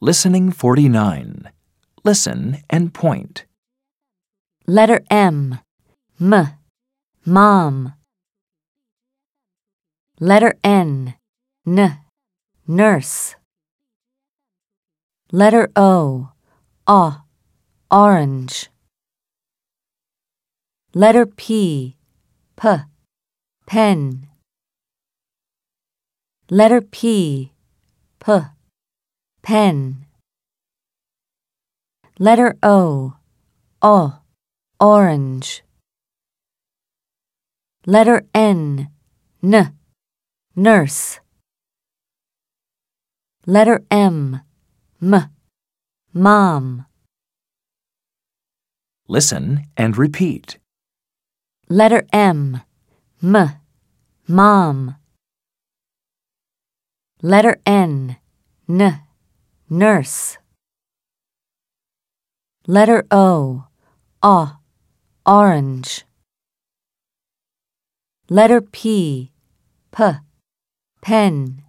Listening 49. Listen and point. Letter M. M. Mom. Letter N. N. Nurse. Letter O. O. Orange. Letter P. P. Pen. Letter P. P. Pen. Letter O. O. Orange. Letter N. N. Nurse. Letter M. M. Mom. Listen and repeat. Letter M. M. Mom. Letter N. N. Nurse. Letter O. O. Orange. Letter P. P. Pen.